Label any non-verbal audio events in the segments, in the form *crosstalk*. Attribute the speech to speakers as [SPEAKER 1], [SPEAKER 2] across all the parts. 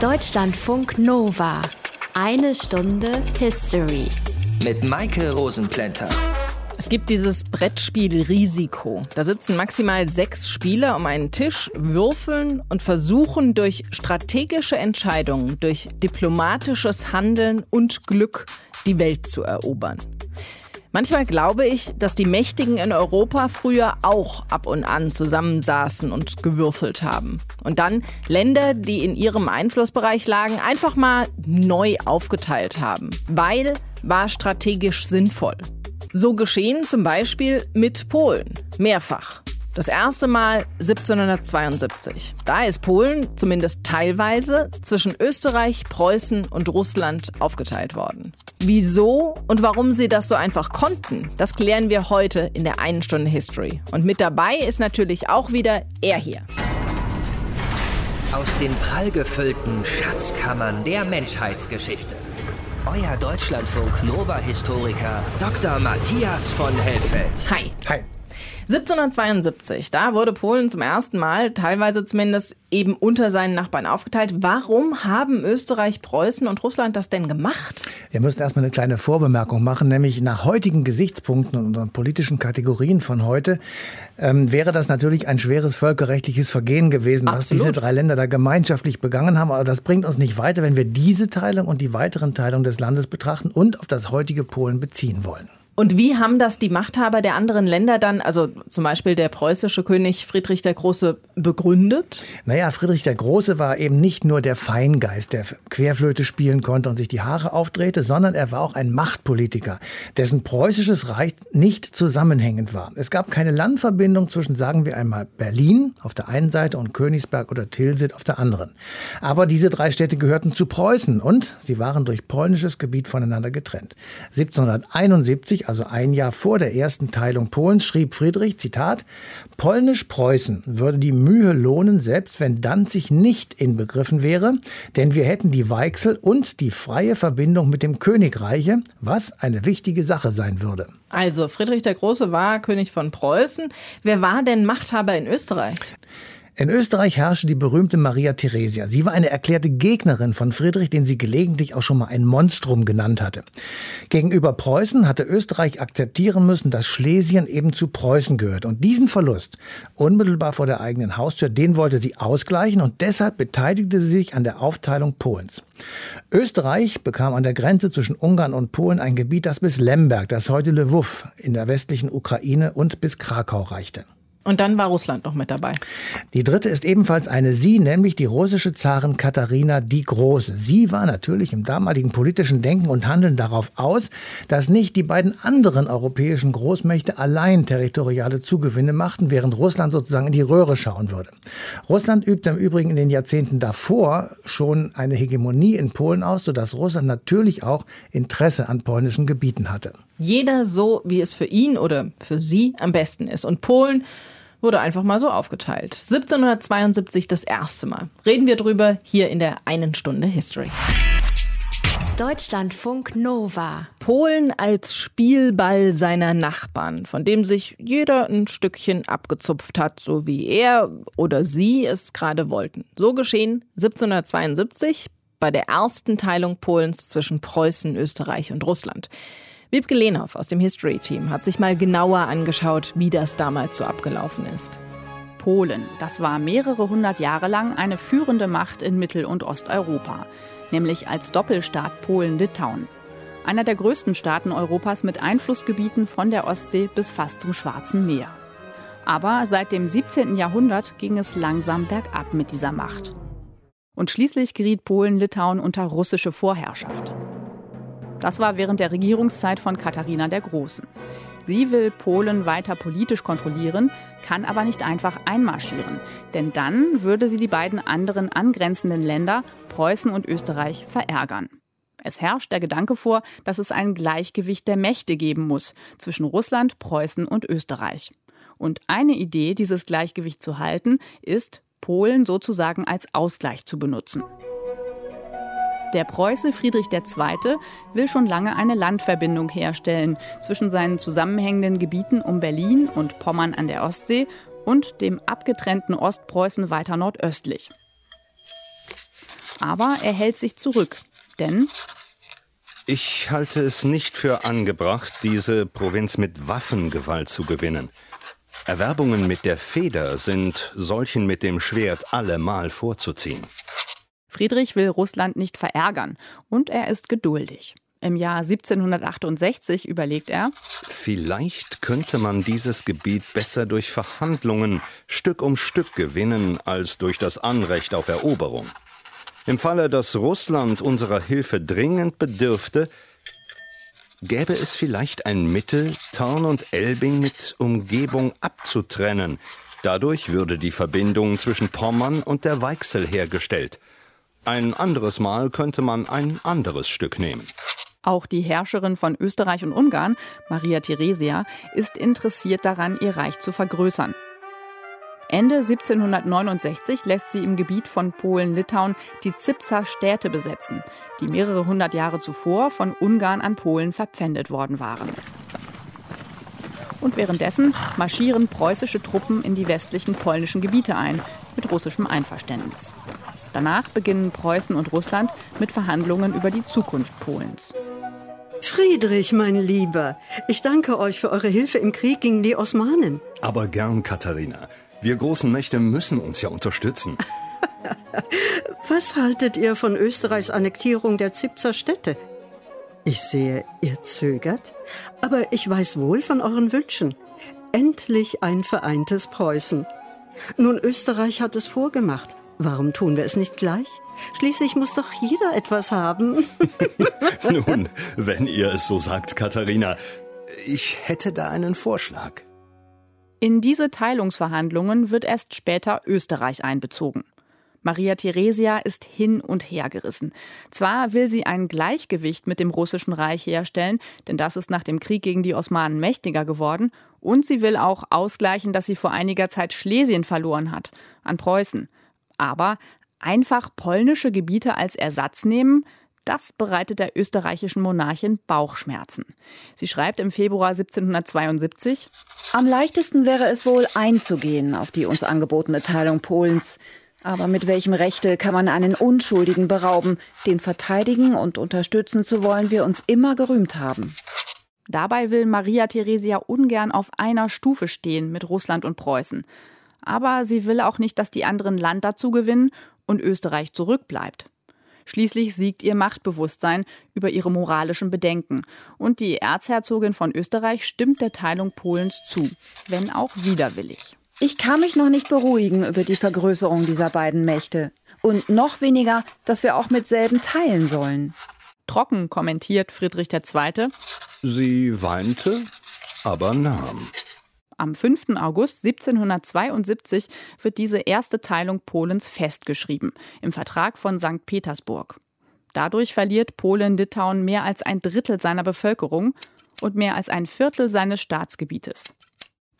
[SPEAKER 1] Deutschlandfunk Nova. Eine Stunde History.
[SPEAKER 2] Mit Maike Rosenplanter.
[SPEAKER 3] Es gibt dieses Brettspiel Risiko. Da sitzen maximal sechs Spieler um einen Tisch, würfeln und versuchen durch strategische Entscheidungen, durch diplomatisches Handeln und Glück die Welt zu erobern. Manchmal glaube ich, dass die Mächtigen in Europa früher auch ab und an zusammensaßen und gewürfelt haben. Und dann Länder, die in ihrem Einflussbereich lagen, einfach mal neu aufgeteilt haben. Weil war strategisch sinnvoll. So geschehen zum Beispiel mit Polen. Mehrfach. Das erste Mal 1772. Da ist Polen zumindest teilweise zwischen Österreich, Preußen und Russland aufgeteilt worden. Wieso und warum sie das so einfach konnten, das klären wir heute in der einen Stunde History. Und mit dabei ist natürlich auch wieder er hier.
[SPEAKER 2] Aus den prallgefüllten Schatzkammern der Menschheitsgeschichte. Euer Deutschlandfunk Nova-Historiker Dr. Matthias von Helfeld.
[SPEAKER 3] Hi.
[SPEAKER 4] Hi.
[SPEAKER 3] 1772, da wurde Polen zum ersten Mal, teilweise zumindest, eben unter seinen Nachbarn aufgeteilt. Warum haben Österreich, Preußen und Russland das denn gemacht?
[SPEAKER 4] Wir müssen erstmal eine kleine Vorbemerkung machen, nämlich nach heutigen Gesichtspunkten und unseren politischen Kategorien von heute ähm, wäre das natürlich ein schweres völkerrechtliches Vergehen gewesen,
[SPEAKER 3] Absolut.
[SPEAKER 4] was diese drei Länder da gemeinschaftlich begangen haben. Aber das bringt uns nicht weiter, wenn wir diese Teilung und die weiteren Teilungen des Landes betrachten und auf das heutige Polen beziehen wollen.
[SPEAKER 3] Und wie haben das die Machthaber der anderen Länder dann, also zum Beispiel der preußische König Friedrich der Große, begründet?
[SPEAKER 4] Naja, Friedrich der Große war eben nicht nur der Feingeist, der Querflöte spielen konnte und sich die Haare aufdrehte, sondern er war auch ein Machtpolitiker, dessen preußisches Reich nicht zusammenhängend war. Es gab keine Landverbindung zwischen, sagen wir einmal, Berlin auf der einen Seite und Königsberg oder Tilsit auf der anderen. Aber diese drei Städte gehörten zu Preußen und sie waren durch polnisches Gebiet voneinander getrennt. 1771, also ein Jahr vor der ersten Teilung Polens, schrieb Friedrich, Zitat, Polnisch-Preußen würde die Mühe lohnen, selbst wenn Danzig nicht inbegriffen wäre, denn wir hätten die Weichsel und die freie Verbindung mit dem Königreiche, was eine wichtige Sache sein würde.
[SPEAKER 3] Also Friedrich der Große war König von Preußen. Wer war denn Machthaber in Österreich?
[SPEAKER 4] In Österreich herrschte die berühmte Maria Theresia. Sie war eine erklärte Gegnerin von Friedrich, den sie gelegentlich auch schon mal ein Monstrum genannt hatte. Gegenüber Preußen hatte Österreich akzeptieren müssen, dass Schlesien eben zu Preußen gehört. Und diesen Verlust, unmittelbar vor der eigenen Haustür, den wollte sie ausgleichen und deshalb beteiligte sie sich an der Aufteilung Polens. Österreich bekam an der Grenze zwischen Ungarn und Polen ein Gebiet, das bis Lemberg, das heute Lwów in der westlichen Ukraine und bis Krakau reichte.
[SPEAKER 3] Und dann war Russland noch mit dabei.
[SPEAKER 4] Die dritte ist ebenfalls eine Sie, nämlich die russische Zarin Katharina die Große. Sie war natürlich im damaligen politischen Denken und Handeln darauf aus, dass nicht die beiden anderen europäischen Großmächte allein territoriale Zugewinne machten, während Russland sozusagen in die Röhre schauen würde. Russland übte im Übrigen in den Jahrzehnten davor schon eine Hegemonie in Polen aus, sodass Russland natürlich auch Interesse an polnischen Gebieten hatte.
[SPEAKER 3] Jeder so, wie es für ihn oder für sie am besten ist. Und Polen wurde einfach mal so aufgeteilt. 1772 das erste Mal. Reden wir drüber hier in der einen Stunde History.
[SPEAKER 1] Deutschlandfunk Nova.
[SPEAKER 3] Polen als Spielball seiner Nachbarn, von dem sich jeder ein Stückchen abgezupft hat, so wie er oder sie es gerade wollten. So geschehen 1772 bei der ersten Teilung Polens zwischen Preußen, Österreich und Russland. Wiebke Lehnhoff aus dem History-Team hat sich mal genauer angeschaut, wie das damals so abgelaufen ist.
[SPEAKER 5] Polen, das war mehrere hundert Jahre lang eine führende Macht in Mittel- und Osteuropa, nämlich als Doppelstaat Polen-Litauen. Einer der größten Staaten Europas mit Einflussgebieten von der Ostsee bis fast zum Schwarzen Meer. Aber seit dem 17. Jahrhundert ging es langsam bergab mit dieser Macht. Und schließlich geriet Polen-Litauen unter russische Vorherrschaft. Das war während der Regierungszeit von Katharina der Großen. Sie will Polen weiter politisch kontrollieren, kann aber nicht einfach einmarschieren, denn dann würde sie die beiden anderen angrenzenden Länder, Preußen und Österreich, verärgern. Es herrscht der Gedanke vor, dass es ein Gleichgewicht der Mächte geben muss zwischen Russland, Preußen und Österreich. Und eine Idee, dieses Gleichgewicht zu halten, ist, Polen sozusagen als Ausgleich zu benutzen. Der Preuße Friedrich II. will schon lange eine Landverbindung herstellen zwischen seinen zusammenhängenden Gebieten um Berlin und Pommern an der Ostsee und dem abgetrennten Ostpreußen weiter nordöstlich. Aber er hält sich zurück, denn
[SPEAKER 6] ich halte es nicht für angebracht, diese Provinz mit Waffengewalt zu gewinnen. Erwerbungen mit der Feder sind solchen mit dem Schwert allemal vorzuziehen.
[SPEAKER 5] Friedrich will Russland nicht verärgern und er ist geduldig. Im Jahr 1768 überlegt er,
[SPEAKER 6] vielleicht könnte man dieses Gebiet besser durch Verhandlungen Stück um Stück gewinnen als durch das Anrecht auf Eroberung. Im Falle, dass Russland unserer Hilfe dringend bedürfte, gäbe es vielleicht ein Mittel, Tarn und Elbing mit Umgebung abzutrennen. Dadurch würde die Verbindung zwischen Pommern und der Weichsel hergestellt. Ein anderes Mal könnte man ein anderes Stück nehmen.
[SPEAKER 5] Auch die Herrscherin von Österreich und Ungarn, Maria Theresia, ist interessiert daran, ihr Reich zu vergrößern. Ende 1769 lässt sie im Gebiet von Polen-Litauen die Zipser Städte besetzen, die mehrere hundert Jahre zuvor von Ungarn an Polen verpfändet worden waren. Und währenddessen marschieren preußische Truppen in die westlichen polnischen Gebiete ein, mit russischem Einverständnis. Danach beginnen Preußen und Russland mit Verhandlungen über die Zukunft Polens.
[SPEAKER 7] Friedrich, mein Lieber, ich danke euch für eure Hilfe im Krieg gegen die Osmanen.
[SPEAKER 6] Aber gern, Katharina. Wir großen Mächte müssen uns ja unterstützen. *laughs*
[SPEAKER 7] Was haltet ihr von Österreichs Annektierung der Zipzer Städte? Ich sehe, ihr zögert, aber ich weiß wohl von euren Wünschen. Endlich ein vereintes Preußen. Nun, Österreich hat es vorgemacht. Warum tun wir es nicht gleich? Schließlich muss doch jeder etwas haben. *laughs*
[SPEAKER 6] Nun, wenn ihr es so sagt, Katharina, ich hätte da einen Vorschlag.
[SPEAKER 5] In diese Teilungsverhandlungen wird erst später Österreich einbezogen. Maria Theresia ist hin und her gerissen. Zwar will sie ein Gleichgewicht mit dem russischen Reich herstellen, denn das ist nach dem Krieg gegen die Osmanen mächtiger geworden, und sie will auch ausgleichen, dass sie vor einiger Zeit Schlesien verloren hat an Preußen. Aber einfach polnische Gebiete als Ersatz nehmen, das bereitet der österreichischen Monarchin Bauchschmerzen. Sie schreibt im Februar 1772
[SPEAKER 8] Am leichtesten wäre es wohl einzugehen auf die uns angebotene Teilung Polens. Aber mit welchem Rechte kann man einen Unschuldigen berauben, den verteidigen und unterstützen zu wollen wir uns immer gerühmt haben?
[SPEAKER 5] Dabei will Maria Theresia ungern auf einer Stufe stehen mit Russland und Preußen. Aber sie will auch nicht, dass die anderen Land dazu gewinnen und Österreich zurückbleibt. Schließlich siegt ihr Machtbewusstsein über ihre moralischen Bedenken. Und die Erzherzogin von Österreich stimmt der Teilung Polens zu, wenn auch widerwillig.
[SPEAKER 8] Ich kann mich noch nicht beruhigen über die Vergrößerung dieser beiden Mächte. Und noch weniger, dass wir auch mit selben teilen sollen.
[SPEAKER 5] Trocken kommentiert Friedrich II.
[SPEAKER 6] Sie weinte, aber nahm.
[SPEAKER 5] Am 5. August 1772 wird diese erste Teilung Polens festgeschrieben im Vertrag von St. Petersburg. Dadurch verliert Polen-Litauen mehr als ein Drittel seiner Bevölkerung und mehr als ein Viertel seines Staatsgebietes.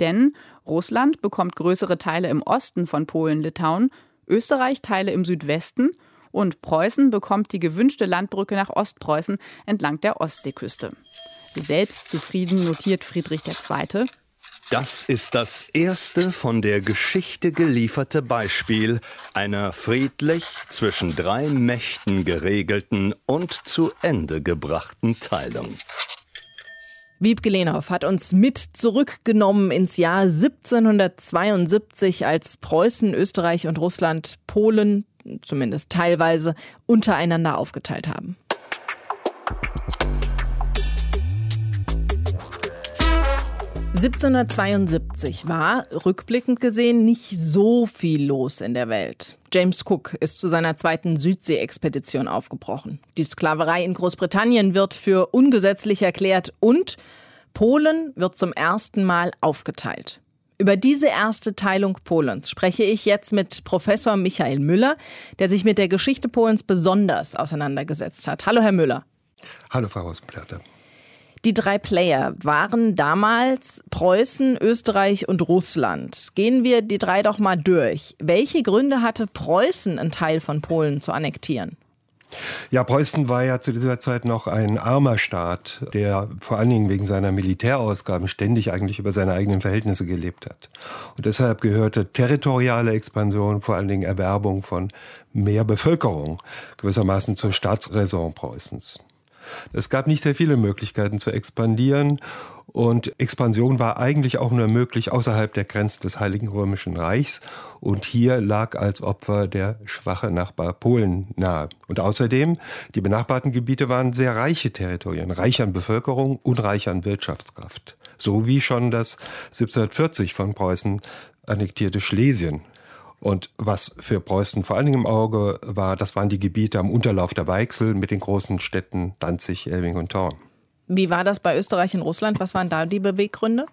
[SPEAKER 5] Denn Russland bekommt größere Teile im Osten von Polen-Litauen, Österreich Teile im Südwesten und Preußen bekommt die gewünschte Landbrücke nach Ostpreußen entlang der Ostseeküste. Selbstzufrieden notiert Friedrich II.
[SPEAKER 6] Das ist das erste von der Geschichte gelieferte Beispiel einer friedlich zwischen drei Mächten geregelten und zu Ende gebrachten Teilung.
[SPEAKER 3] Wiebke Lehnhoff hat uns mit zurückgenommen ins Jahr 1772, als Preußen, Österreich und Russland Polen, zumindest teilweise, untereinander aufgeteilt haben. 1772 war, rückblickend gesehen, nicht so viel los in der Welt. James Cook ist zu seiner zweiten Südsee-Expedition aufgebrochen. Die Sklaverei in Großbritannien wird für ungesetzlich erklärt und Polen wird zum ersten Mal aufgeteilt. Über diese erste Teilung Polens spreche ich jetzt mit Professor Michael Müller, der sich mit der Geschichte Polens besonders auseinandergesetzt hat. Hallo, Herr Müller.
[SPEAKER 9] Hallo, Frau Rosenplatte.
[SPEAKER 3] Die drei Player waren damals Preußen, Österreich und Russland. Gehen wir die drei doch mal durch. Welche Gründe hatte Preußen, einen Teil von Polen zu annektieren?
[SPEAKER 9] Ja, Preußen war ja zu dieser Zeit noch ein armer Staat, der vor allen Dingen wegen seiner Militärausgaben ständig eigentlich über seine eigenen Verhältnisse gelebt hat. Und deshalb gehörte territoriale Expansion, vor allen Dingen Erwerbung von mehr Bevölkerung, gewissermaßen zur Staatsräson Preußens. Es gab nicht sehr viele Möglichkeiten zu expandieren und Expansion war eigentlich auch nur möglich außerhalb der Grenzen des Heiligen Römischen Reichs. Und hier lag als Opfer der schwache Nachbar Polen nahe. Und außerdem, die benachbarten Gebiete waren sehr reiche Territorien, reich an Bevölkerung und reich an Wirtschaftskraft. So wie schon das 1740 von Preußen annektierte Schlesien und was für Preußen vor allen Dingen im Auge war, das waren die Gebiete am Unterlauf der Weichsel mit den großen Städten Danzig, Elbing und Thorn.
[SPEAKER 3] Wie war das bei Österreich und Russland? Was waren da die Beweggründe?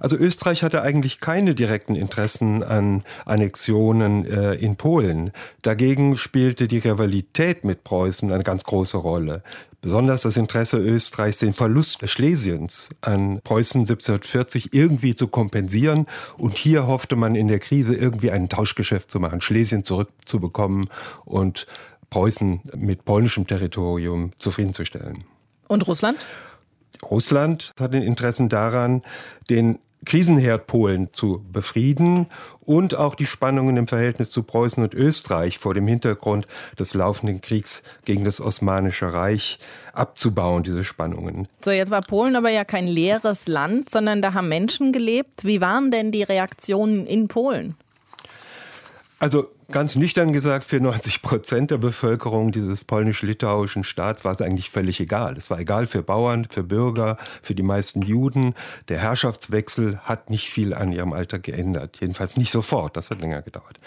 [SPEAKER 9] Also Österreich hatte eigentlich keine direkten Interessen an Annexionen äh, in Polen. Dagegen spielte die Rivalität mit Preußen eine ganz große Rolle. Besonders das Interesse Österreichs, den Verlust Schlesiens an Preußen 1740 irgendwie zu kompensieren. Und hier hoffte man in der Krise irgendwie ein Tauschgeschäft zu machen, Schlesien zurückzubekommen und Preußen mit polnischem Territorium zufriedenzustellen.
[SPEAKER 3] Und Russland?
[SPEAKER 9] Russland hat den Interessen daran, den Krisenherd Polen zu befrieden und auch die Spannungen im Verhältnis zu Preußen und Österreich vor dem Hintergrund des laufenden Kriegs gegen das Osmanische Reich abzubauen, diese Spannungen.
[SPEAKER 3] So, jetzt war Polen aber ja kein leeres Land, sondern da haben Menschen gelebt. Wie waren denn die Reaktionen in Polen?
[SPEAKER 9] Also ganz nüchtern gesagt, für 90 Prozent der Bevölkerung dieses polnisch-litauischen Staats war es eigentlich völlig egal. Es war egal für Bauern, für Bürger, für die meisten Juden. Der Herrschaftswechsel hat nicht viel an ihrem Alltag geändert. Jedenfalls nicht sofort, das hat länger gedauert.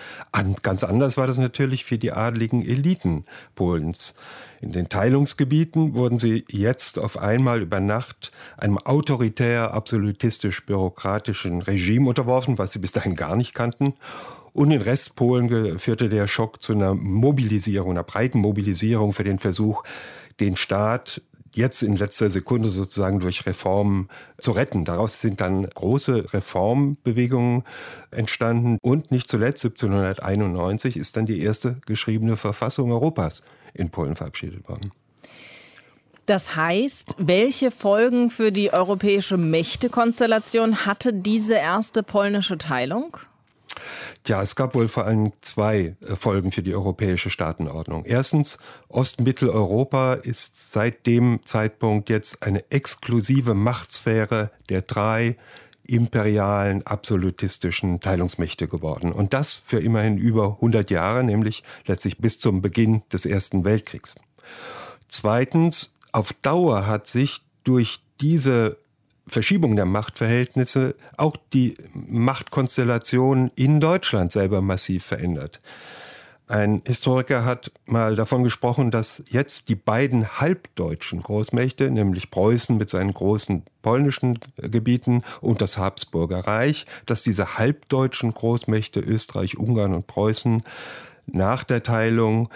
[SPEAKER 9] ganz anders war das natürlich für die adligen Eliten Polens. In den Teilungsgebieten wurden sie jetzt auf einmal über Nacht einem autoritär, absolutistisch-bürokratischen Regime unterworfen, was sie bis dahin gar nicht kannten. Und in Restpolen führte der Schock zu einer Mobilisierung, einer breiten Mobilisierung für den Versuch, den Staat jetzt in letzter Sekunde sozusagen durch Reformen zu retten. Daraus sind dann große Reformbewegungen entstanden. Und nicht zuletzt 1791 ist dann die erste geschriebene Verfassung Europas in Polen verabschiedet worden.
[SPEAKER 3] Das heißt, welche Folgen für die europäische Mächtekonstellation hatte diese erste polnische Teilung?
[SPEAKER 9] Ja, es gab wohl vor allem zwei äh, Folgen für die europäische Staatenordnung. Erstens, Ostmitteleuropa ist seit dem Zeitpunkt jetzt eine exklusive Machtsphäre der drei imperialen, absolutistischen Teilungsmächte geworden. Und das für immerhin über 100 Jahre, nämlich letztlich bis zum Beginn des Ersten Weltkriegs. Zweitens, auf Dauer hat sich durch diese Verschiebung der Machtverhältnisse auch die Machtkonstellation in Deutschland selber massiv verändert. Ein Historiker hat mal davon gesprochen, dass jetzt die beiden halbdeutschen Großmächte, nämlich Preußen mit seinen großen polnischen Gebieten und das Habsburger Reich, dass diese halbdeutschen Großmächte Österreich, Ungarn und Preußen nach der Teilung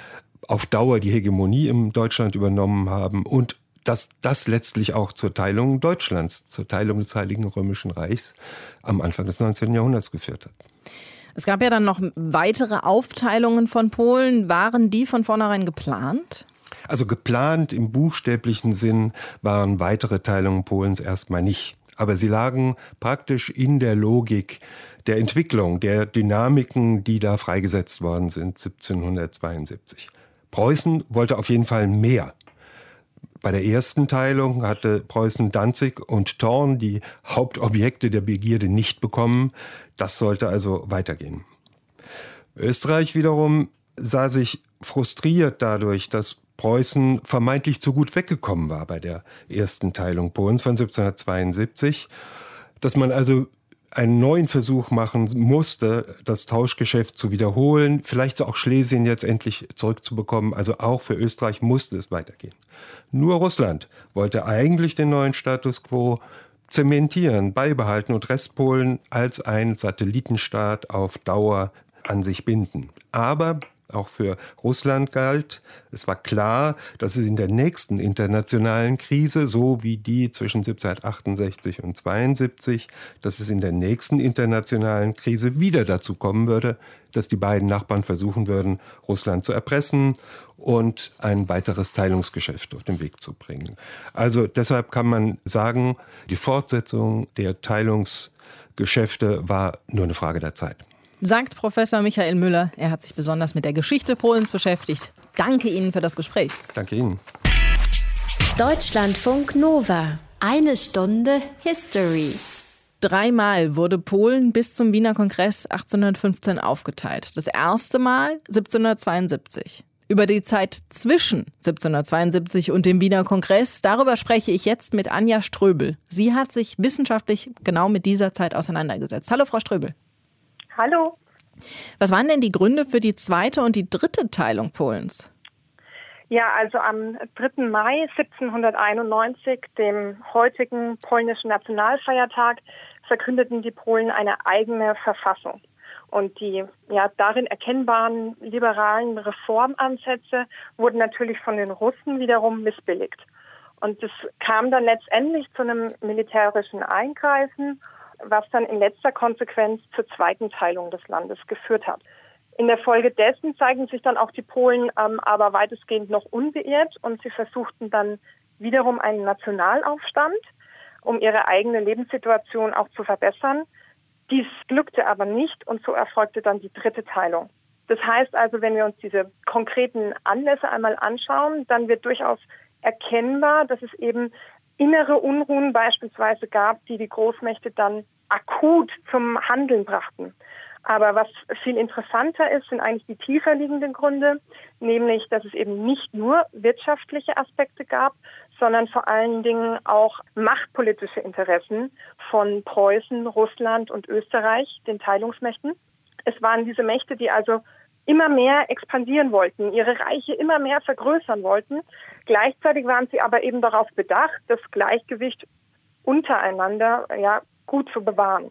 [SPEAKER 9] auf Dauer die Hegemonie im Deutschland übernommen haben und dass das letztlich auch zur Teilung Deutschlands, zur Teilung des Heiligen Römischen Reichs am Anfang des 19. Jahrhunderts geführt hat.
[SPEAKER 3] Es gab ja dann noch weitere Aufteilungen von Polen. Waren die von vornherein geplant?
[SPEAKER 9] Also geplant im buchstäblichen Sinn waren weitere Teilungen Polens erstmal nicht. Aber sie lagen praktisch in der Logik der Entwicklung, der Dynamiken, die da freigesetzt worden sind 1772. Preußen wollte auf jeden Fall mehr. Bei der ersten Teilung hatte Preußen Danzig und Thorn die Hauptobjekte der Begierde nicht bekommen. Das sollte also weitergehen. Österreich wiederum sah sich frustriert dadurch, dass Preußen vermeintlich zu gut weggekommen war bei der ersten Teilung Polens von 1772, dass man also einen neuen Versuch machen musste, das Tauschgeschäft zu wiederholen, vielleicht auch Schlesien jetzt endlich zurückzubekommen. Also auch für Österreich musste es weitergehen. Nur Russland wollte eigentlich den neuen Status quo zementieren, beibehalten und Restpolen als ein Satellitenstaat auf Dauer an sich binden. Aber auch für Russland galt. Es war klar, dass es in der nächsten internationalen Krise, so wie die zwischen 1768 und 72, dass es in der nächsten internationalen Krise wieder dazu kommen würde, dass die beiden Nachbarn versuchen würden, Russland zu erpressen und ein weiteres Teilungsgeschäft auf den Weg zu bringen. Also deshalb kann man sagen, die Fortsetzung der Teilungsgeschäfte war nur eine Frage der Zeit
[SPEAKER 3] sagt Professor Michael Müller. Er hat sich besonders mit der Geschichte Polens beschäftigt. Danke Ihnen für das Gespräch.
[SPEAKER 9] Danke Ihnen.
[SPEAKER 1] Deutschlandfunk Nova. Eine Stunde History.
[SPEAKER 3] Dreimal wurde Polen bis zum Wiener Kongress 1815 aufgeteilt. Das erste Mal 1772. Über die Zeit zwischen 1772 und dem Wiener Kongress, darüber spreche ich jetzt mit Anja Ströbel. Sie hat sich wissenschaftlich genau mit dieser Zeit auseinandergesetzt. Hallo, Frau Ströbel.
[SPEAKER 10] Hallo.
[SPEAKER 3] Was waren denn die Gründe für die zweite und die dritte Teilung Polens?
[SPEAKER 10] Ja, also am 3. Mai 1791, dem heutigen polnischen Nationalfeiertag, verkündeten die Polen eine eigene Verfassung. Und die ja, darin erkennbaren liberalen Reformansätze wurden natürlich von den Russen wiederum missbilligt. Und es kam dann letztendlich zu einem militärischen Eingreifen was dann in letzter Konsequenz zur zweiten Teilung des Landes geführt hat. In der Folge dessen zeigen sich dann auch die Polen ähm, aber weitestgehend noch unbeirrt und sie versuchten dann wiederum einen Nationalaufstand, um ihre eigene Lebenssituation auch zu verbessern. Dies glückte aber nicht und so erfolgte dann die dritte Teilung. Das heißt also, wenn wir uns diese konkreten Anlässe einmal anschauen, dann wird durchaus erkennbar, dass es eben innere Unruhen beispielsweise gab, die die Großmächte dann akut zum Handeln brachten. Aber was viel interessanter ist, sind eigentlich die tiefer liegenden Gründe, nämlich, dass es eben nicht nur wirtschaftliche Aspekte gab, sondern vor allen Dingen auch machtpolitische Interessen von Preußen, Russland und Österreich, den Teilungsmächten. Es waren diese Mächte, die also immer mehr expandieren wollten, ihre Reiche immer mehr vergrößern wollten. Gleichzeitig waren sie aber eben darauf bedacht, das Gleichgewicht untereinander ja, gut zu bewahren.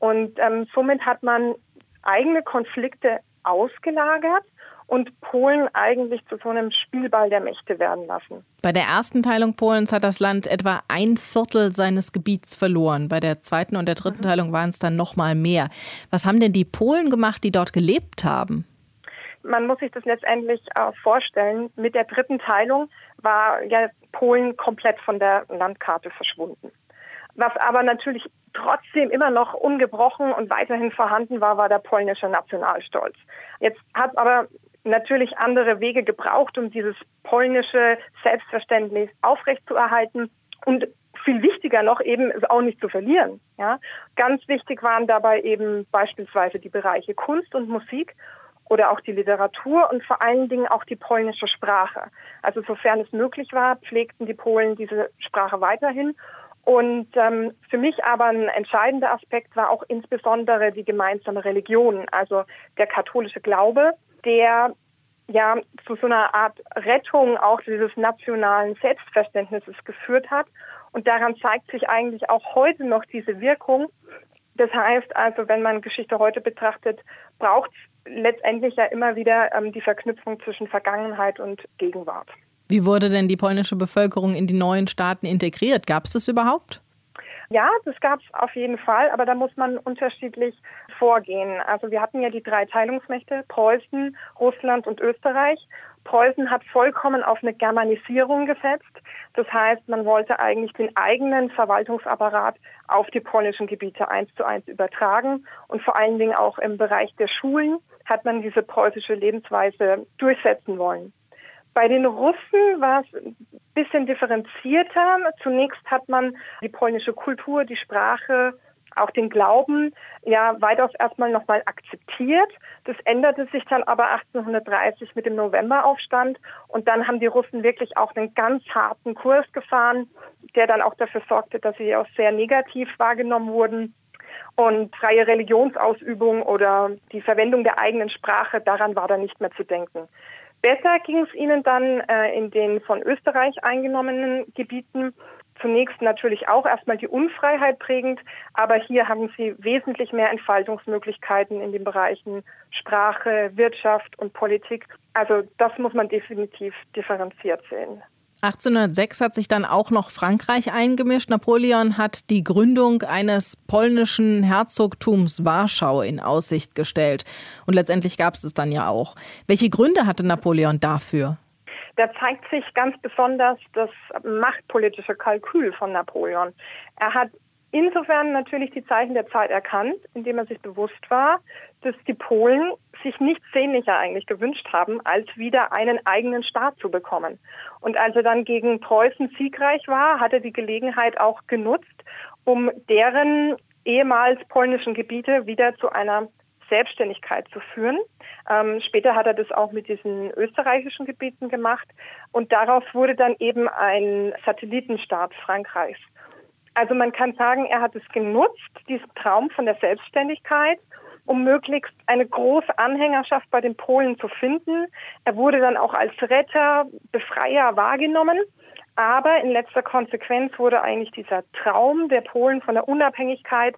[SPEAKER 10] Und ähm, somit hat man eigene Konflikte ausgelagert und Polen eigentlich zu so einem Spielball der Mächte werden lassen.
[SPEAKER 3] Bei der ersten Teilung Polens hat das Land etwa ein Viertel seines Gebiets verloren. Bei der zweiten und der dritten mhm. Teilung waren es dann noch mal mehr. Was haben denn die Polen gemacht, die dort gelebt haben?
[SPEAKER 10] Man muss sich das letztendlich äh, vorstellen. Mit der dritten Teilung war ja Polen komplett von der Landkarte verschwunden. Was aber natürlich trotzdem immer noch ungebrochen und weiterhin vorhanden war, war der polnische Nationalstolz. Jetzt hat aber natürlich andere Wege gebraucht, um dieses polnische Selbstverständnis aufrechtzuerhalten und viel wichtiger noch eben es auch nicht zu verlieren. Ja, ganz wichtig waren dabei eben beispielsweise die Bereiche Kunst und Musik oder auch die Literatur und vor allen Dingen auch die polnische Sprache. Also sofern es möglich war, pflegten die Polen diese Sprache weiterhin. Und ähm, für mich aber ein entscheidender Aspekt war auch insbesondere die gemeinsame Religion, also der katholische Glaube, der ja zu so einer Art Rettung auch dieses nationalen Selbstverständnisses geführt hat. Und daran zeigt sich eigentlich auch heute noch diese Wirkung. Das heißt also, wenn man Geschichte heute betrachtet, braucht es letztendlich ja immer wieder ähm, die Verknüpfung zwischen Vergangenheit und Gegenwart.
[SPEAKER 3] Wie wurde denn die polnische Bevölkerung in die neuen Staaten integriert? Gab es das überhaupt?
[SPEAKER 10] Ja, das gab es auf jeden Fall, aber da muss man unterschiedlich vorgehen. Also wir hatten ja die drei Teilungsmächte, Preußen, Russland und Österreich. Preußen hat vollkommen auf eine Germanisierung gesetzt. Das heißt, man wollte eigentlich den eigenen Verwaltungsapparat auf die polnischen Gebiete eins zu eins übertragen und vor allen Dingen auch im Bereich der Schulen hat man diese preußische Lebensweise durchsetzen wollen. Bei den Russen war es ein bisschen differenzierter. Zunächst hat man die polnische Kultur, die Sprache, auch den Glauben ja weitaus erstmal nochmal akzeptiert. Das änderte sich dann aber 1830 mit dem Novemberaufstand und dann haben die Russen wirklich auch einen ganz harten Kurs gefahren, der dann auch dafür sorgte, dass sie auch sehr negativ wahrgenommen wurden. Und freie Religionsausübung oder die Verwendung der eigenen Sprache, daran war dann nicht mehr zu denken. Besser ging es ihnen dann äh, in den von Österreich eingenommenen Gebieten. zunächst natürlich auch erstmal die Unfreiheit prägend, aber hier haben sie wesentlich mehr Entfaltungsmöglichkeiten in den Bereichen Sprache, Wirtschaft und Politik. Also das muss man definitiv differenziert sehen.
[SPEAKER 3] 1806 hat sich dann auch noch Frankreich eingemischt. Napoleon hat die Gründung eines polnischen Herzogtums Warschau in Aussicht gestellt. Und letztendlich gab es es dann ja auch. Welche Gründe hatte Napoleon dafür?
[SPEAKER 10] Da zeigt sich ganz besonders das machtpolitische Kalkül von Napoleon. Er hat insofern natürlich die Zeichen der Zeit erkannt, indem er sich bewusst war, dass die Polen sich nichts sehnlicher eigentlich gewünscht haben, als wieder einen eigenen Staat zu bekommen. Und als er dann gegen Preußen siegreich war, hat er die Gelegenheit auch genutzt, um deren ehemals polnischen Gebiete wieder zu einer Selbstständigkeit zu führen. Ähm, später hat er das auch mit diesen österreichischen Gebieten gemacht und daraus wurde dann eben ein Satellitenstaat Frankreichs. Also man kann sagen, er hat es genutzt, diesen Traum von der Selbstständigkeit, um möglichst eine große Anhängerschaft bei den Polen zu finden. Er wurde dann auch als Retter, Befreier wahrgenommen. Aber in letzter Konsequenz wurde eigentlich dieser Traum der Polen von der Unabhängigkeit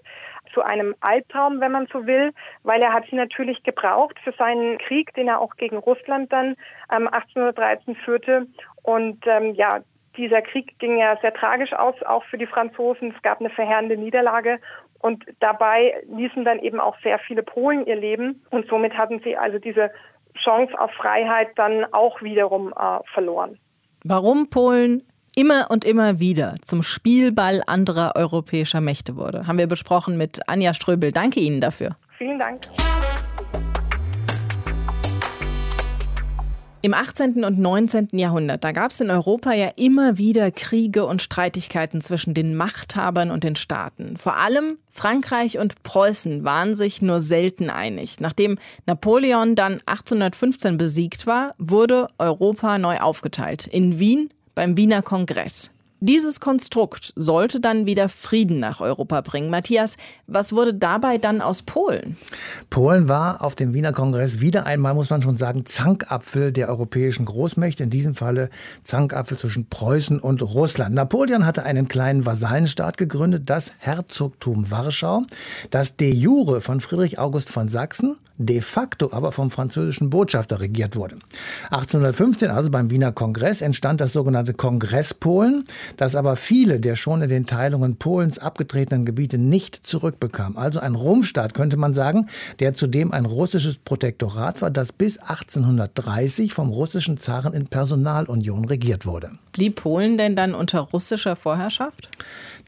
[SPEAKER 10] zu einem Albtraum, wenn man so will, weil er hat sie natürlich gebraucht für seinen Krieg, den er auch gegen Russland dann ähm, 1813 führte. Und ähm, ja, dieser Krieg ging ja sehr tragisch aus, auch für die Franzosen. Es gab eine verheerende Niederlage und dabei ließen dann eben auch sehr viele Polen ihr Leben und somit hatten sie also diese Chance auf Freiheit dann auch wiederum äh, verloren.
[SPEAKER 3] Warum Polen immer und immer wieder zum Spielball anderer europäischer Mächte wurde, haben wir besprochen mit Anja Ströbel. Danke Ihnen dafür.
[SPEAKER 10] Vielen Dank.
[SPEAKER 3] Im 18. und 19. Jahrhundert, da gab es in Europa ja immer wieder Kriege und Streitigkeiten zwischen den Machthabern und den Staaten. Vor allem Frankreich und Preußen waren sich nur selten einig. Nachdem Napoleon dann 1815 besiegt war, wurde Europa neu aufgeteilt. In Wien beim Wiener Kongress. Dieses Konstrukt sollte dann wieder Frieden nach Europa bringen. Matthias, was wurde dabei dann aus Polen?
[SPEAKER 4] Polen war auf dem Wiener Kongress wieder einmal, muss man schon sagen, Zankapfel der europäischen Großmächte, in diesem Falle Zankapfel zwischen Preußen und Russland. Napoleon hatte einen kleinen Vasallenstaat gegründet, das Herzogtum Warschau, das de jure von Friedrich August von Sachsen, de facto aber vom französischen Botschafter regiert wurde. 1815, also beim Wiener Kongress, entstand das sogenannte Kongress Polen das aber viele der schon in den Teilungen Polens abgetretenen Gebiete nicht zurückbekam. Also ein Rumpfstaat könnte man sagen, der zudem ein russisches Protektorat war, das bis 1830 vom russischen Zaren in Personalunion regiert wurde.
[SPEAKER 3] Blieb Polen denn dann unter russischer Vorherrschaft?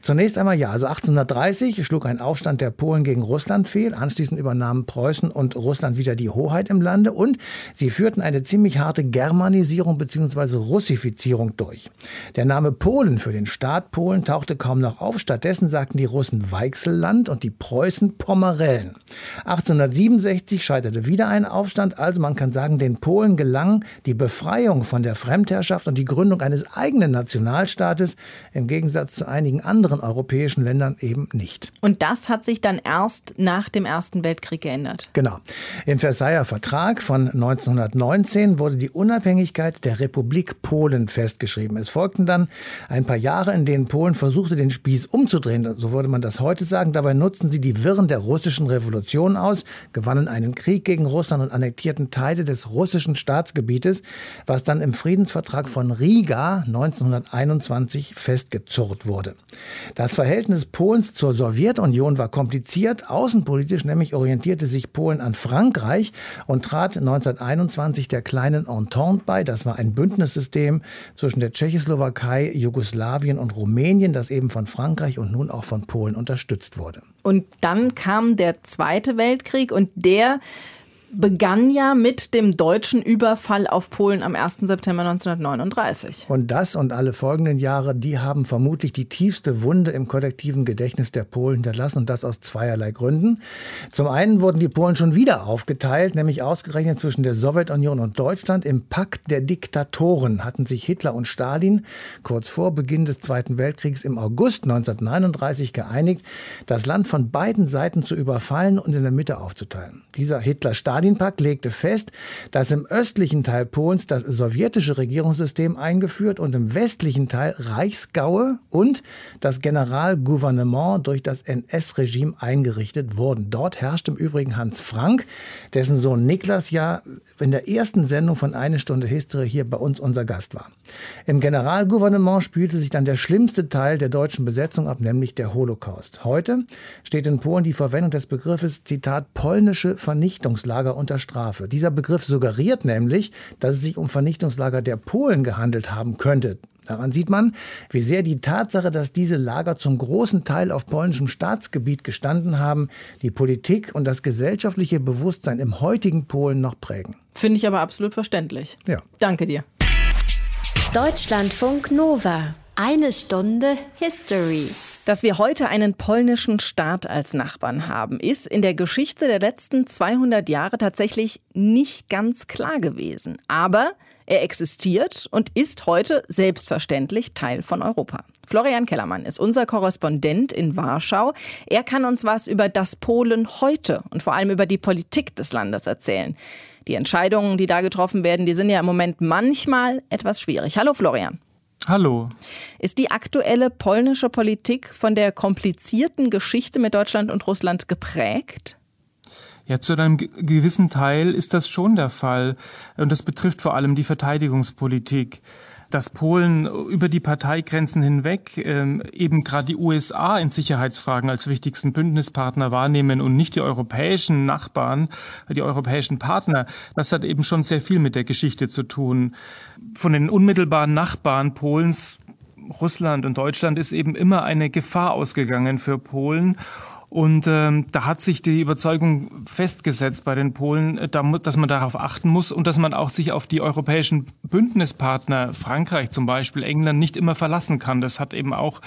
[SPEAKER 4] Zunächst einmal ja. Also 1830 schlug ein Aufstand der Polen gegen Russland fehl. Anschließend übernahmen Preußen und Russland wieder die Hoheit im Lande und sie führten eine ziemlich harte Germanisierung bzw. Russifizierung durch. Der Name Polen für den Staat Polen tauchte kaum noch auf. Stattdessen sagten die Russen Weichselland und die Preußen Pomerellen. 1867 scheiterte wieder ein Aufstand. Also man kann sagen, den Polen gelang die Befreiung von der Fremdherrschaft und die Gründung eines eigenen Nationalstaates im Gegensatz zu einigen anderen anderen europäischen Ländern eben nicht.
[SPEAKER 3] Und das hat sich dann erst nach dem Ersten Weltkrieg geändert.
[SPEAKER 4] Genau. Im Versailler Vertrag von 1919 wurde die Unabhängigkeit der Republik Polen festgeschrieben. Es folgten dann ein paar Jahre, in denen Polen versuchte, den Spieß umzudrehen. So würde man das heute sagen. Dabei nutzten sie die Wirren der russischen Revolution aus, gewannen einen Krieg gegen Russland und annektierten Teile des russischen Staatsgebietes, was dann im Friedensvertrag von Riga 1921 festgezurrt wurde. Das Verhältnis Polens zur Sowjetunion war kompliziert. Außenpolitisch nämlich orientierte sich Polen an Frankreich und trat 1921 der kleinen Entente bei. Das war ein Bündnissystem zwischen der Tschechoslowakei, Jugoslawien und Rumänien, das eben von Frankreich und nun auch von Polen unterstützt wurde.
[SPEAKER 3] Und dann kam der Zweite Weltkrieg und der begann ja mit dem deutschen Überfall auf Polen am 1. September 1939.
[SPEAKER 4] Und das und alle folgenden Jahre, die haben vermutlich die tiefste Wunde im kollektiven Gedächtnis der Polen hinterlassen und das aus zweierlei Gründen. Zum einen wurden die Polen schon wieder aufgeteilt, nämlich ausgerechnet zwischen der Sowjetunion und Deutschland. Im Pakt der Diktatoren hatten sich Hitler und Stalin kurz vor Beginn des Zweiten Weltkriegs im August 1939 geeinigt, das Land von beiden Seiten zu überfallen und in der Mitte aufzuteilen. Dieser Hitler-Stalin Stalin-Pakt legte fest, dass im östlichen Teil Polens das sowjetische Regierungssystem eingeführt und im westlichen Teil Reichsgaue und das Generalgouvernement durch das NS-Regime eingerichtet wurden. Dort herrscht im Übrigen Hans Frank, dessen Sohn Niklas ja in der ersten Sendung von Eine Stunde History hier bei uns unser Gast war. Im Generalgouvernement spielte sich dann der schlimmste Teil der deutschen Besetzung ab, nämlich der Holocaust. Heute steht in Polen die Verwendung des Begriffes, Zitat, polnische Vernichtungslager unter Strafe. Dieser Begriff suggeriert nämlich, dass es sich um Vernichtungslager der Polen gehandelt haben könnte. Daran sieht man, wie sehr die Tatsache, dass diese Lager zum großen Teil auf polnischem Staatsgebiet gestanden haben, die Politik und das gesellschaftliche Bewusstsein im heutigen Polen noch prägen.
[SPEAKER 3] Finde ich aber absolut verständlich.
[SPEAKER 4] Ja.
[SPEAKER 3] Danke dir.
[SPEAKER 1] Deutschlandfunk Nova. Eine Stunde History.
[SPEAKER 3] Dass wir heute einen polnischen Staat als Nachbarn haben, ist in der Geschichte der letzten 200 Jahre tatsächlich nicht ganz klar gewesen. Aber er existiert und ist heute selbstverständlich Teil von Europa. Florian Kellermann ist unser Korrespondent in Warschau. Er kann uns was über das Polen heute und vor allem über die Politik des Landes erzählen. Die Entscheidungen, die da getroffen werden, die sind ja im Moment manchmal etwas schwierig. Hallo Florian.
[SPEAKER 11] Hallo.
[SPEAKER 3] Ist die aktuelle polnische Politik von der komplizierten Geschichte mit Deutschland und Russland geprägt?
[SPEAKER 11] Ja, zu einem gewissen Teil ist das schon der Fall. Und das betrifft vor allem die Verteidigungspolitik. Dass Polen über die Parteigrenzen hinweg ähm, eben gerade die USA in Sicherheitsfragen als wichtigsten Bündnispartner wahrnehmen und nicht die europäischen Nachbarn, die europäischen Partner, das hat eben schon sehr viel mit der Geschichte zu tun. Von den unmittelbaren Nachbarn Polens Russland und Deutschland ist eben immer eine Gefahr ausgegangen für Polen. Und ähm, da hat sich die Überzeugung festgesetzt bei den Polen, äh, dass man darauf achten muss und dass man auch sich auf die europäischen Bündnispartner, Frankreich zum Beispiel, England, nicht immer verlassen kann. Das hat eben auch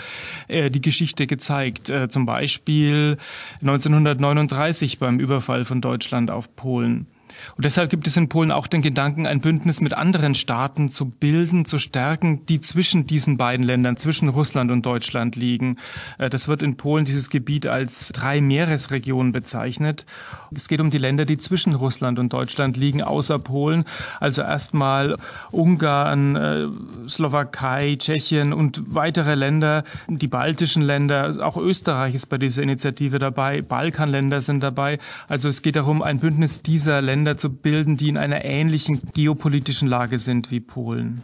[SPEAKER 11] äh, die Geschichte gezeigt. Äh, zum Beispiel 1939 beim Überfall von Deutschland auf Polen. Und deshalb gibt es in Polen auch den Gedanken, ein Bündnis mit anderen Staaten zu bilden, zu stärken, die zwischen diesen beiden Ländern, zwischen Russland und Deutschland liegen. Äh, das wird in Polen dieses Gebiet als drei Meeresregionen bezeichnet. Es geht um die Länder, die zwischen Russland und Deutschland liegen, außer Polen. Also erstmal Ungarn, äh, Slowakei, Tschechien und weitere Länder, die baltischen Länder, auch Österreich ist bei dieser Initiative dabei, Balkanländer sind dabei. Also es geht darum, ein Bündnis dieser Länder Länder zu bilden, die in einer ähnlichen geopolitischen Lage sind wie Polen.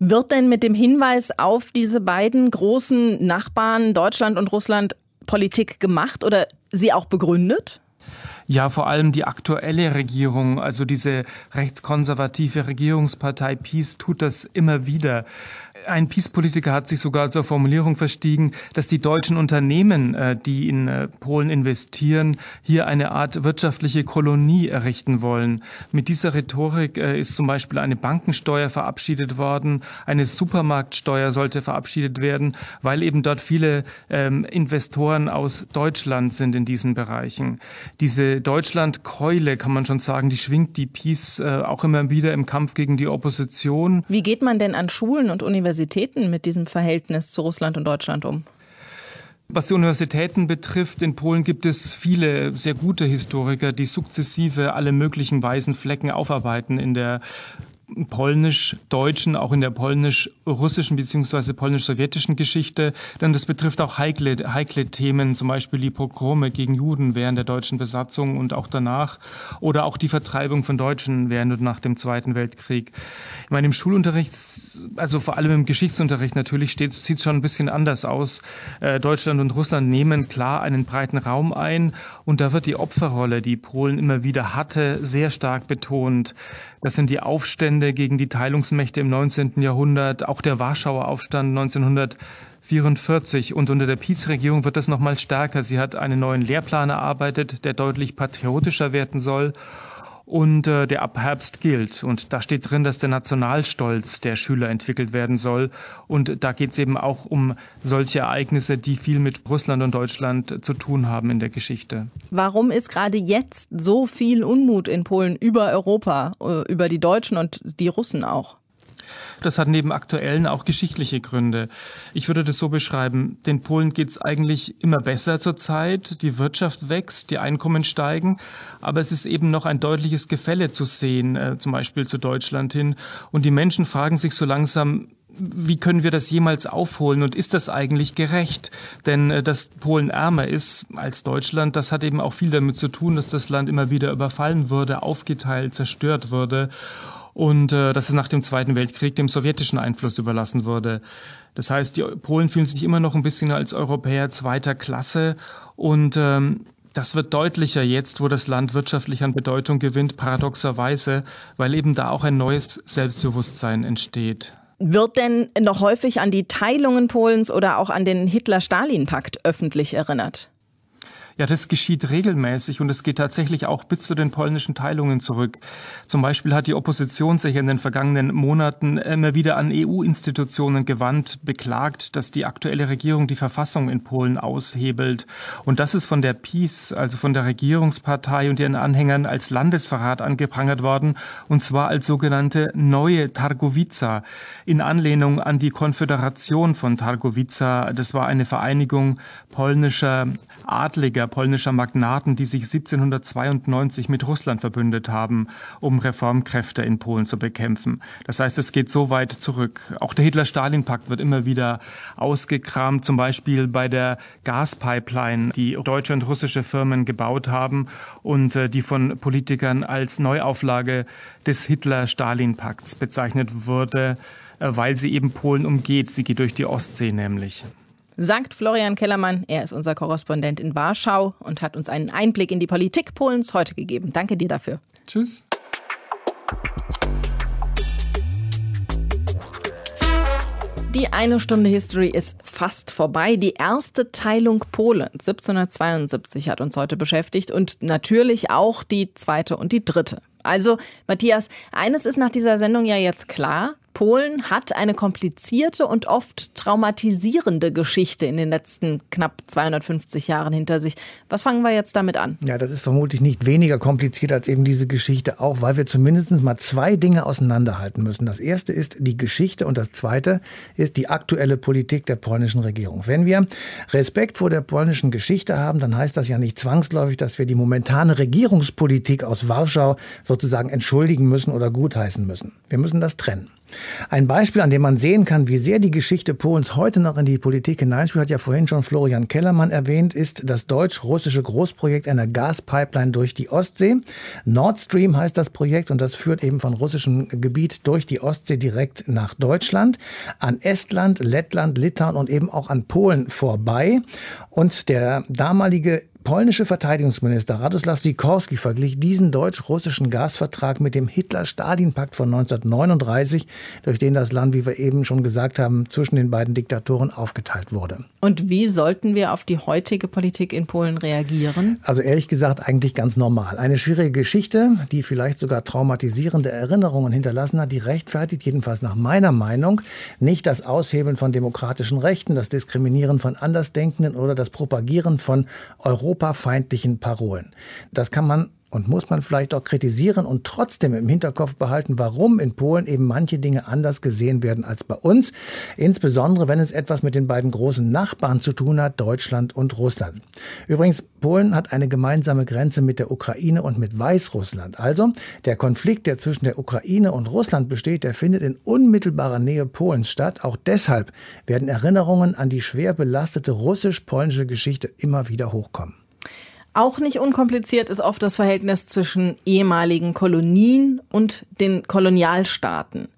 [SPEAKER 3] Wird denn mit dem Hinweis auf diese beiden großen Nachbarn Deutschland und Russland Politik gemacht oder sie auch begründet?
[SPEAKER 11] Ja, vor allem die aktuelle Regierung, also diese rechtskonservative Regierungspartei PiS, tut das immer wieder. Ein Peace-Politiker hat sich sogar zur Formulierung verstiegen, dass die deutschen Unternehmen, äh, die in äh, Polen investieren, hier eine Art wirtschaftliche Kolonie errichten wollen. Mit dieser Rhetorik äh, ist zum Beispiel eine Bankensteuer verabschiedet worden, eine Supermarktsteuer sollte verabschiedet werden, weil eben dort viele ähm, Investoren aus Deutschland sind in diesen Bereichen. Diese Deutschland-Keule, kann man schon sagen, die schwingt die Peace auch immer wieder im Kampf gegen die Opposition.
[SPEAKER 3] Wie geht man denn an Schulen und Universitäten Universitäten mit diesem Verhältnis zu Russland und Deutschland um?
[SPEAKER 11] Was die Universitäten betrifft, in Polen gibt es viele sehr gute Historiker, die sukzessive alle möglichen weißen Flecken aufarbeiten in der polnisch-deutschen, auch in der polnisch-russischen bzw. polnisch-sowjetischen Geschichte. Denn das betrifft auch heikle, heikle Themen, zum Beispiel die Pogrome gegen Juden während der deutschen Besatzung und auch danach oder auch die Vertreibung von Deutschen während und nach dem Zweiten Weltkrieg. Ich meine, im Schulunterricht, also vor allem im Geschichtsunterricht natürlich, sieht es schon ein bisschen anders aus. Äh, Deutschland und Russland nehmen klar einen breiten Raum ein und da wird die Opferrolle, die Polen immer wieder hatte, sehr stark betont. Das sind die Aufstände gegen die Teilungsmächte im 19. Jahrhundert, auch der Warschauer Aufstand 1944. Und unter der Peace-Regierung wird das noch mal stärker. Sie hat einen neuen Lehrplan erarbeitet, der deutlich patriotischer werden soll und äh, der ab Herbst gilt. Und da steht drin, dass der Nationalstolz der Schüler entwickelt werden soll. Und da geht es eben auch um solche Ereignisse, die viel mit Russland und Deutschland zu tun haben in der Geschichte.
[SPEAKER 3] Warum ist gerade jetzt so viel Unmut in Polen über Europa, äh, über die Deutschen und die Russen auch?
[SPEAKER 11] Das hat neben aktuellen auch geschichtliche Gründe. Ich würde das so beschreiben, den Polen geht es eigentlich immer besser zurzeit, die Wirtschaft wächst, die Einkommen steigen, aber es ist eben noch ein deutliches Gefälle zu sehen, äh, zum Beispiel zu Deutschland hin. Und die Menschen fragen sich so langsam, wie können wir das jemals aufholen und ist das eigentlich gerecht? Denn äh, dass Polen ärmer ist als Deutschland, das hat eben auch viel damit zu tun, dass das Land immer wieder überfallen wurde, aufgeteilt, zerstört wurde und äh, dass es nach dem Zweiten Weltkrieg dem sowjetischen Einfluss überlassen wurde. Das heißt, die Polen fühlen sich immer noch ein bisschen als Europäer zweiter Klasse und ähm, das wird deutlicher jetzt, wo das Land wirtschaftlich an Bedeutung gewinnt, paradoxerweise, weil eben da auch ein neues Selbstbewusstsein entsteht.
[SPEAKER 3] Wird denn noch häufig an die Teilungen Polens oder auch an den Hitler-Stalin-Pakt öffentlich erinnert?
[SPEAKER 11] Ja, das geschieht regelmäßig und es geht tatsächlich auch bis zu den polnischen Teilungen zurück. Zum Beispiel hat die Opposition sich in den vergangenen Monaten immer wieder an EU-Institutionen gewandt, beklagt, dass die aktuelle Regierung die Verfassung in Polen aushebelt. Und das ist von der PiS, also von der Regierungspartei und ihren Anhängern als Landesverrat angeprangert worden, und zwar als sogenannte neue Targowica, in Anlehnung an die Konföderation von Targowica. Das war eine Vereinigung polnischer Adliger, polnischer Magnaten, die sich 1792 mit Russland verbündet haben, um Reformkräfte in Polen zu bekämpfen. Das heißt, es geht so weit zurück. Auch der Hitler-Stalin-Pakt wird immer wieder ausgekramt, zum Beispiel bei der Gaspipeline, die deutsche und russische Firmen gebaut haben und äh, die von Politikern als Neuauflage des Hitler-Stalin-Pakts bezeichnet wurde, äh, weil sie eben Polen umgeht. Sie geht durch die Ostsee nämlich
[SPEAKER 3] sagt Florian Kellermann. Er ist unser Korrespondent in Warschau und hat uns einen Einblick in die Politik Polens heute gegeben. Danke dir dafür.
[SPEAKER 11] Tschüss.
[SPEAKER 3] Die eine Stunde History ist fast vorbei. Die erste Teilung Polens 1772 hat uns heute beschäftigt und natürlich auch die zweite und die dritte. Also, Matthias, eines ist nach dieser Sendung ja jetzt klar. Polen hat eine komplizierte und oft traumatisierende Geschichte in den letzten knapp 250 Jahren hinter sich. Was fangen wir jetzt damit an?
[SPEAKER 4] Ja, das ist vermutlich nicht weniger kompliziert als eben diese Geschichte, auch weil wir zumindest mal zwei Dinge auseinanderhalten müssen. Das erste ist die Geschichte und das zweite ist die aktuelle Politik der polnischen Regierung. Wenn wir Respekt vor der polnischen Geschichte haben, dann heißt das ja nicht zwangsläufig, dass wir die momentane Regierungspolitik aus Warschau sozusagen entschuldigen müssen oder gutheißen müssen. Wir müssen das trennen. Ein Beispiel, an dem man sehen kann, wie sehr die Geschichte Polens heute noch in die Politik hineinspielt, hat ja vorhin schon Florian Kellermann erwähnt, ist das deutsch-russische Großprojekt einer Gaspipeline durch die Ostsee. Nord Stream heißt das Projekt und das führt eben von russischem Gebiet durch die Ostsee direkt nach Deutschland, an Estland, Lettland, Litauen und eben auch an Polen vorbei. Und der damalige polnische Verteidigungsminister Radoslaw Sikorski verglich diesen deutsch-russischen Gasvertrag mit dem Hitler-Stalin-Pakt von 1939, durch den das Land, wie wir eben schon gesagt haben, zwischen den beiden Diktatoren aufgeteilt wurde.
[SPEAKER 3] Und wie sollten wir auf die heutige Politik in Polen reagieren?
[SPEAKER 4] Also ehrlich gesagt eigentlich ganz normal. Eine schwierige Geschichte, die vielleicht sogar traumatisierende Erinnerungen hinterlassen hat, die rechtfertigt jedenfalls nach meiner Meinung nicht das Aushebeln von demokratischen Rechten, das Diskriminieren von Andersdenkenden oder das Propagieren von Europa europafeindlichen Parolen. Das kann man und muss man vielleicht auch kritisieren und trotzdem im Hinterkopf behalten, warum in Polen eben manche Dinge anders gesehen werden als bei uns. Insbesondere, wenn es etwas mit den beiden großen Nachbarn zu tun hat, Deutschland und Russland. Übrigens, Polen hat eine gemeinsame Grenze mit der Ukraine und mit Weißrussland. Also, der Konflikt, der zwischen der Ukraine und Russland besteht, der findet in unmittelbarer Nähe Polens statt. Auch deshalb werden Erinnerungen an die schwer belastete russisch-polnische Geschichte immer wieder hochkommen.
[SPEAKER 3] Auch nicht unkompliziert ist oft das Verhältnis zwischen ehemaligen Kolonien und den Kolonialstaaten.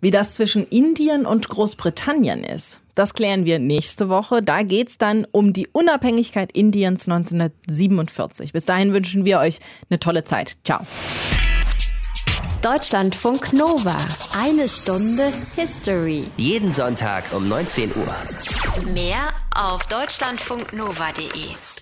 [SPEAKER 3] Wie das zwischen Indien und Großbritannien ist, das klären wir nächste Woche. Da geht es dann um die Unabhängigkeit Indiens 1947. Bis dahin wünschen wir euch eine tolle Zeit. Ciao.
[SPEAKER 1] Deutschlandfunk Nova. Eine Stunde History.
[SPEAKER 2] Jeden Sonntag um 19 Uhr.
[SPEAKER 1] Mehr auf deutschlandfunknova.de.